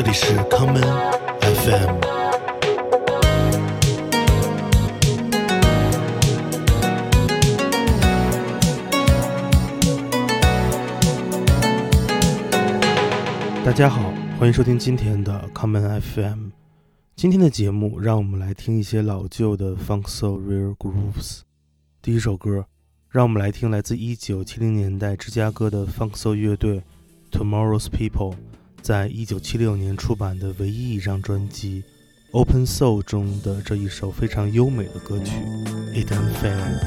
这里是 common FM。大家好，欢迎收听今天的 common FM。今天的节目让我们来听一些老旧的 funk so real grooves 第一首歌，让我们来听来自1970年代芝加哥的 funk so 乐队 tomorrow's people。在一九七六年出版的唯一一张专辑《Open Soul》中的这一首非常优美的歌曲《It Unfair》。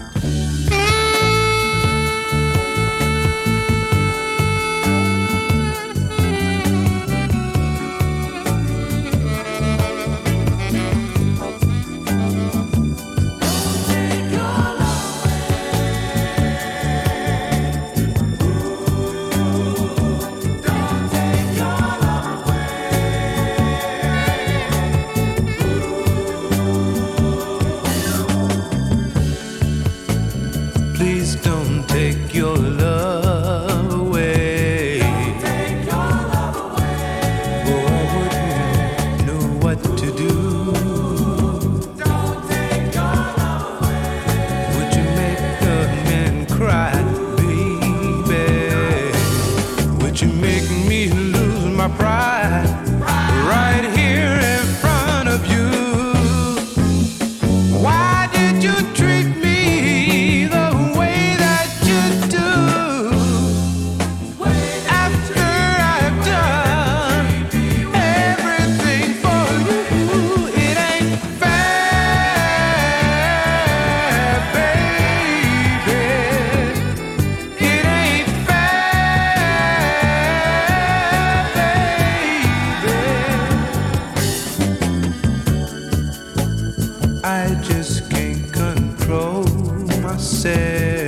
say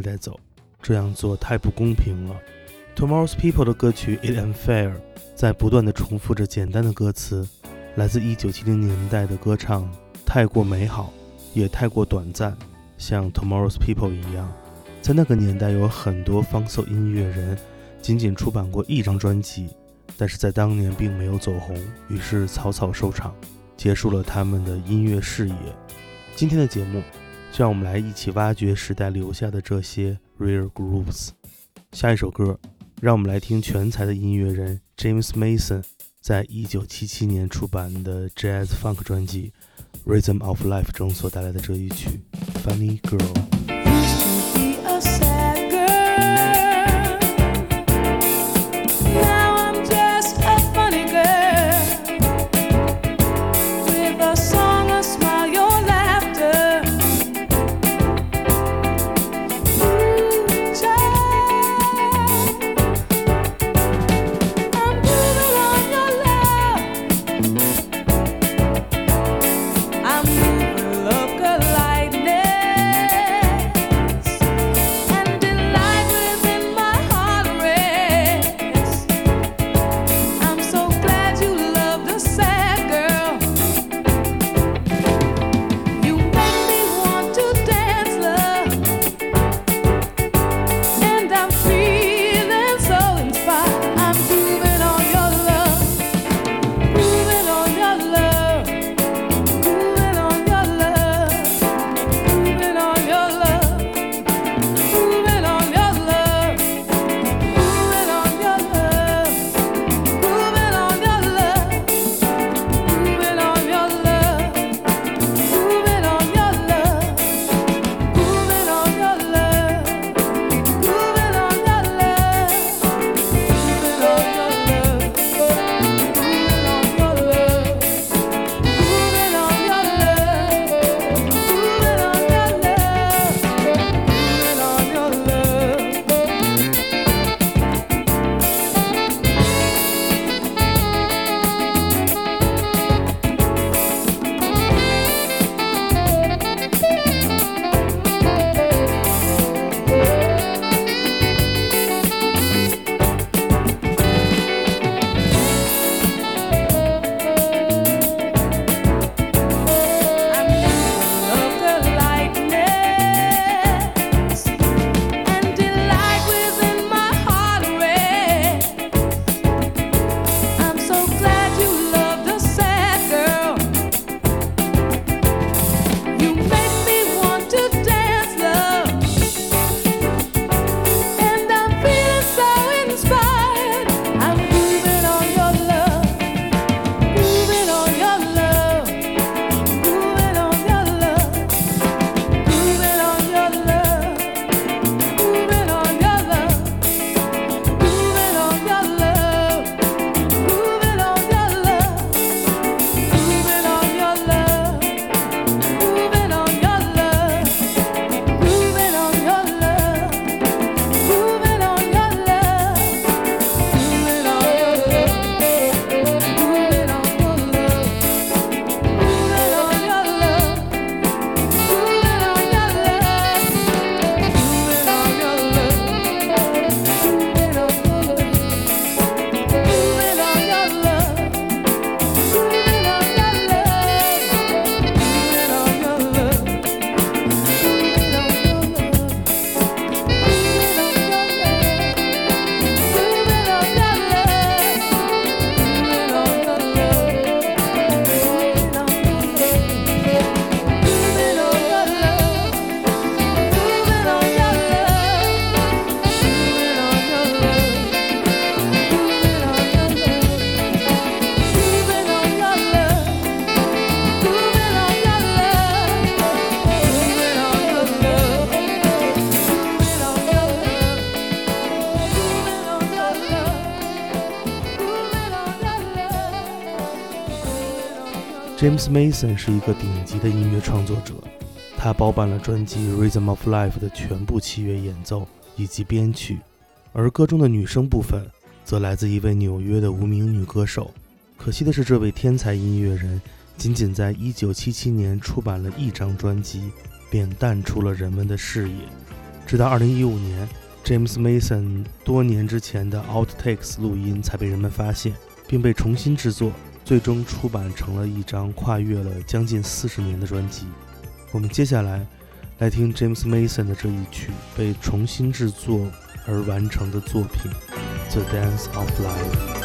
带走，这样做太不公平了。Tomorrow's People 的歌曲《it unfair》在不断的重复着简单的歌词，来自1970年代的歌唱太过美好，也太过短暂。像 Tomorrow's People 一样，在那个年代有很多方寸音乐人，仅仅出版过一张专辑，但是在当年并没有走红，于是草草收场，结束了他们的音乐事业。今天的节目。让我们来一起挖掘时代留下的这些 rare grooves 下一首歌让我们来听全才的音乐人 james mason 在一九七七年出版的 jazz funk 专辑 rhythm of life 中所带来的这一曲 funny girl James Mason 是一个顶级的音乐创作者，他包办了专辑《Rhythm of Life》的全部器乐演奏以及编曲，而歌中的女声部分则来自一位纽约的无名女歌手。可惜的是，这位天才音乐人仅仅在1977年出版了一张专辑，便淡出了人们的视野。直到2015年，James Mason 多年之前的 Outtakes 录音才被人们发现，并被重新制作。最终出版成了一张跨越了将近四十年的专辑。我们接下来来听 James Mason 的这一曲被重新制作而完成的作品《The Dance of Life》。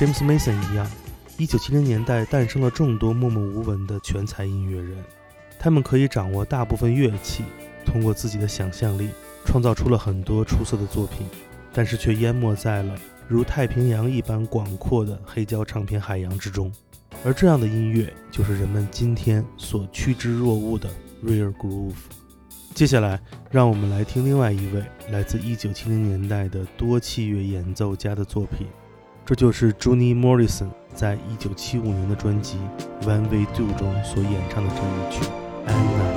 James Mason 一样，1970年代诞生了众多默默无闻的全才音乐人，他们可以掌握大部分乐器，通过自己的想象力创造出了很多出色的作品，但是却淹没在了如太平洋一般广阔的黑胶唱片海洋之中。而这样的音乐，就是人们今天所趋之若鹜的 Rare Groove。接下来，让我们来听另外一位来自1970年代的多器乐演奏家的作品，这就是 Johnny Morrison 在1975年的专辑《When We Do》中所演唱的这一曲《Anna》。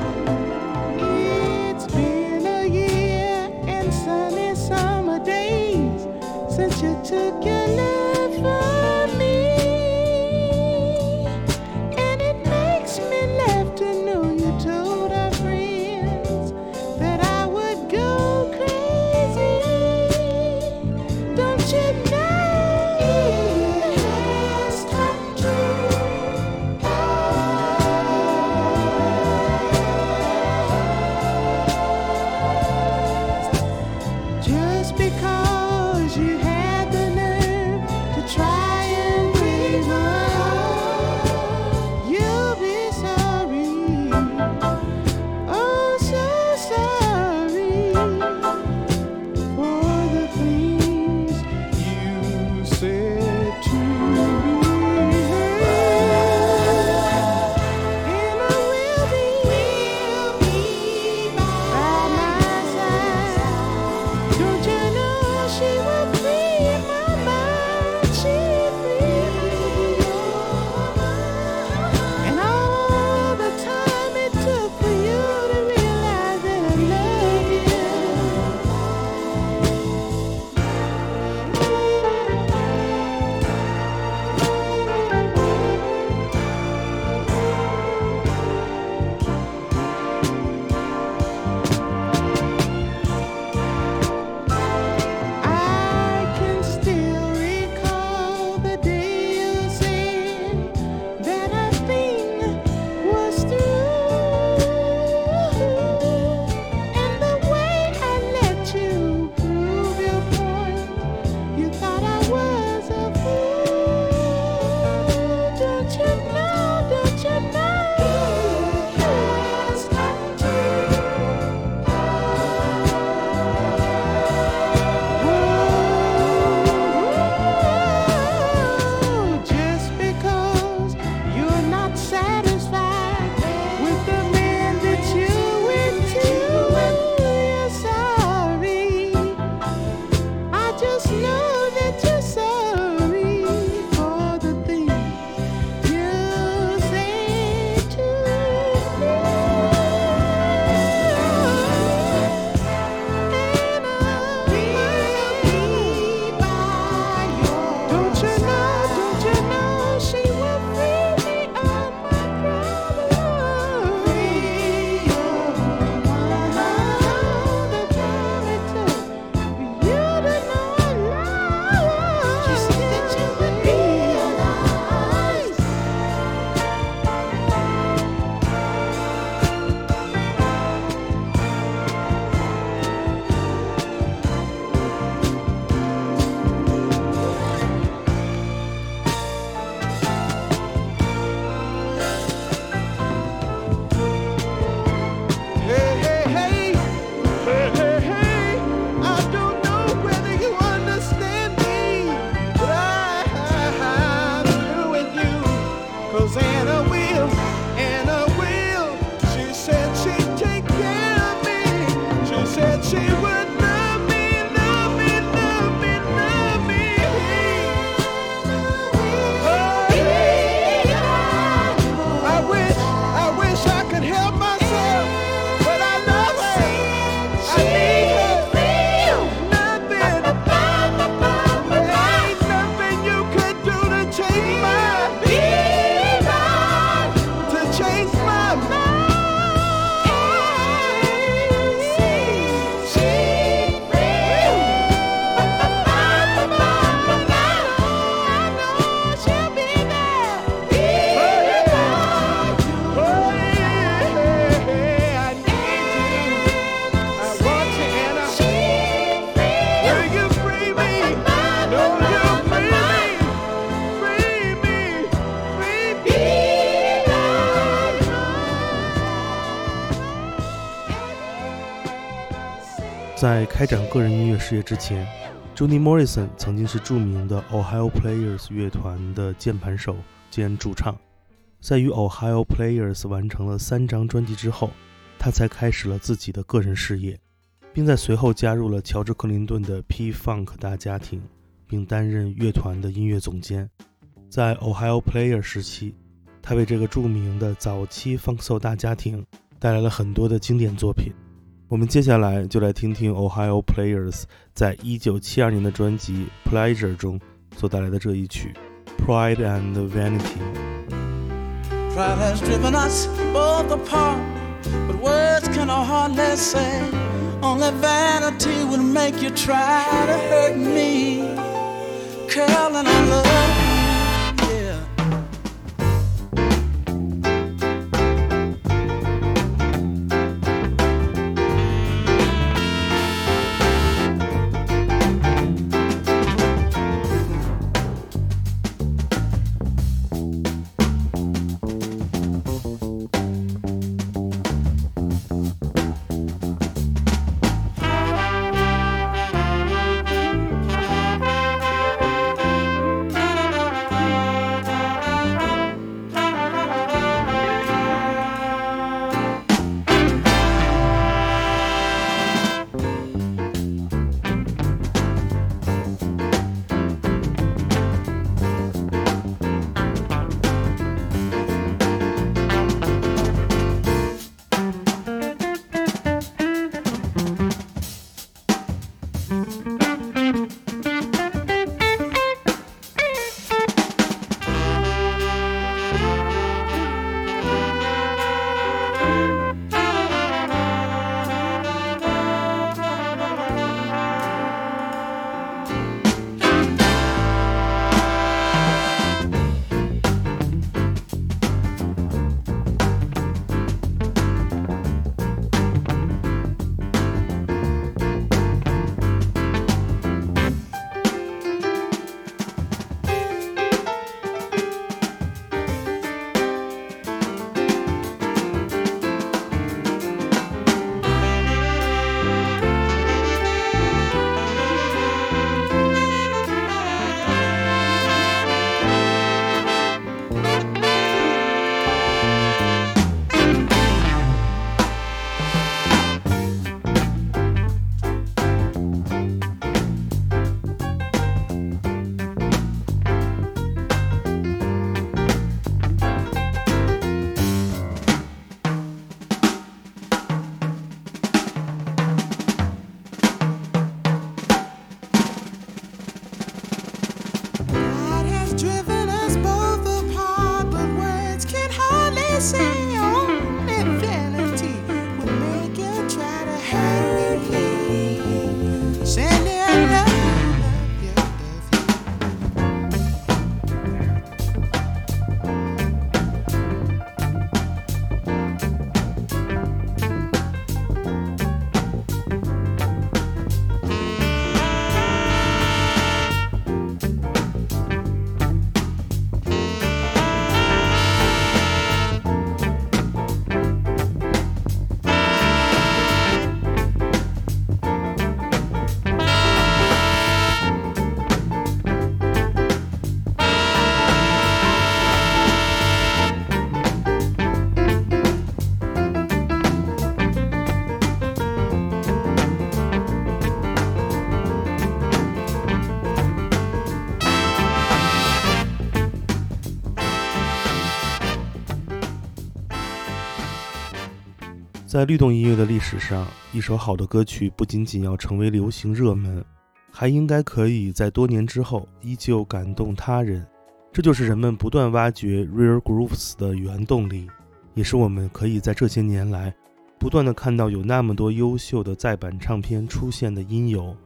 在开展个人音乐事业之前，Joni Morrison 曾经是著名的 Ohio Players 乐团的键盘手兼主唱。在与 Ohio Players 完成了三张专辑之后，他才开始了自己的个人事业，并在随后加入了乔治·克林顿的 P-Funk 大家庭，并担任乐团的音乐总监。在 Ohio Player 时期，他为这个著名的早期 Funk Soul 大家庭带来了很多的经典作品。我们接下来就来听听 Ohio Players 在1972年的专辑《Pleasure》中所带来的这一曲《Pride and Vanity》。 Pride has driven us both apart, but words can hardly say. Only vanity will make you try to hurt me. Carolyn, I love 在律动音乐的历史上，一首好的歌曲不仅仅要成为流行热门，还应该可以在多年之后依旧感动他人。这就是人们不断挖掘 rare grooves 的原动力，也是我们可以在这些年来不断的看到有那么多优秀的再版唱片出现的因由。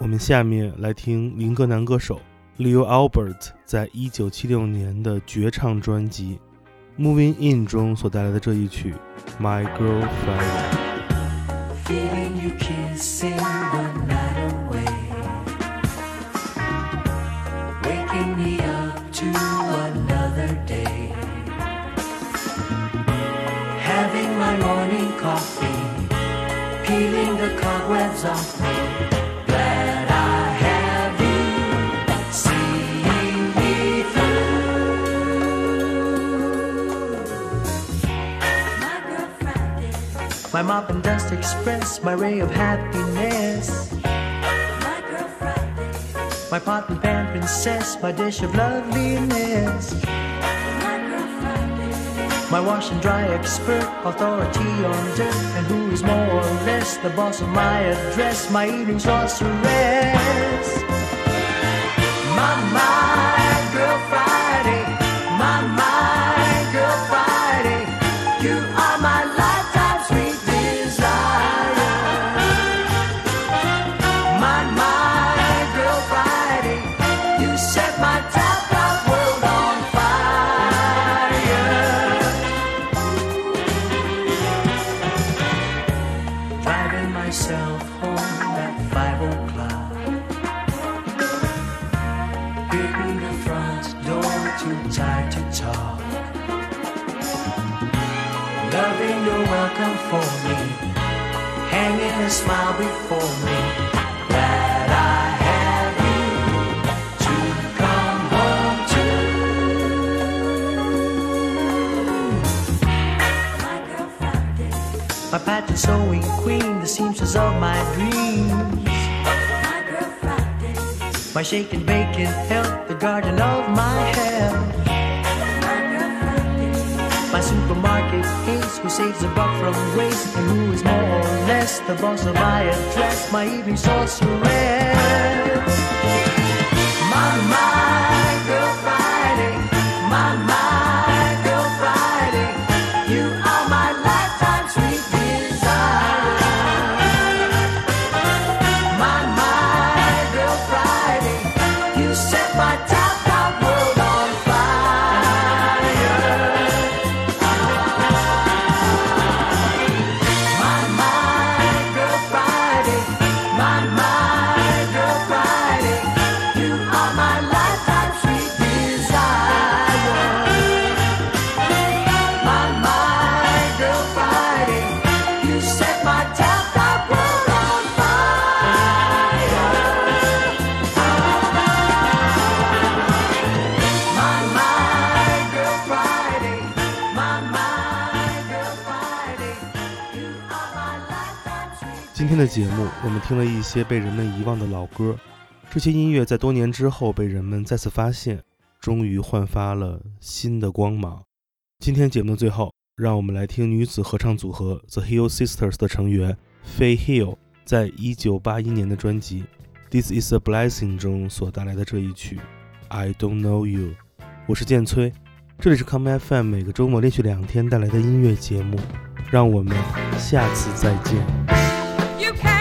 我们下面来听林格男歌手 Leo Albert 在一九七六年的绝唱专辑《Moving In》中所带来的这一曲《My Girlfriend》。 Feeling you kissing the night away. Waking me up to another day. Having my morning coffee peeling the cobwebs off me. My mop and dust express my ray of happiness. my girl Friday, My pot and pan princess, my dish of loveliness. my girl Friday, My wash and dry expert, authority on dirt, and who is more or less the boss of my address, my evening sorceress. My, my Sewing queen, the seamstress of my dreams. my girl Friday, My shake and bake and help, the garden of my health. my supermarket ace who saves a buck from waste and who is more or less the boss of my address. My evening sorceress. My, my 今天的节目，我们听了一些被人们遗忘的老歌，这些音乐在多年之后被人们再次发现，终于焕发了新的光芒。今天节目的最后，让我们来听女子合唱组合 The Hill Sisters 的成员 Faye Hill 在1981年的专辑《This Is a Blessing》中所带来的这一曲《I Don't Know You》。我是建崔，这里是 Come FM 每个周末连续两天带来的音乐节目，让我们下次再见。You can.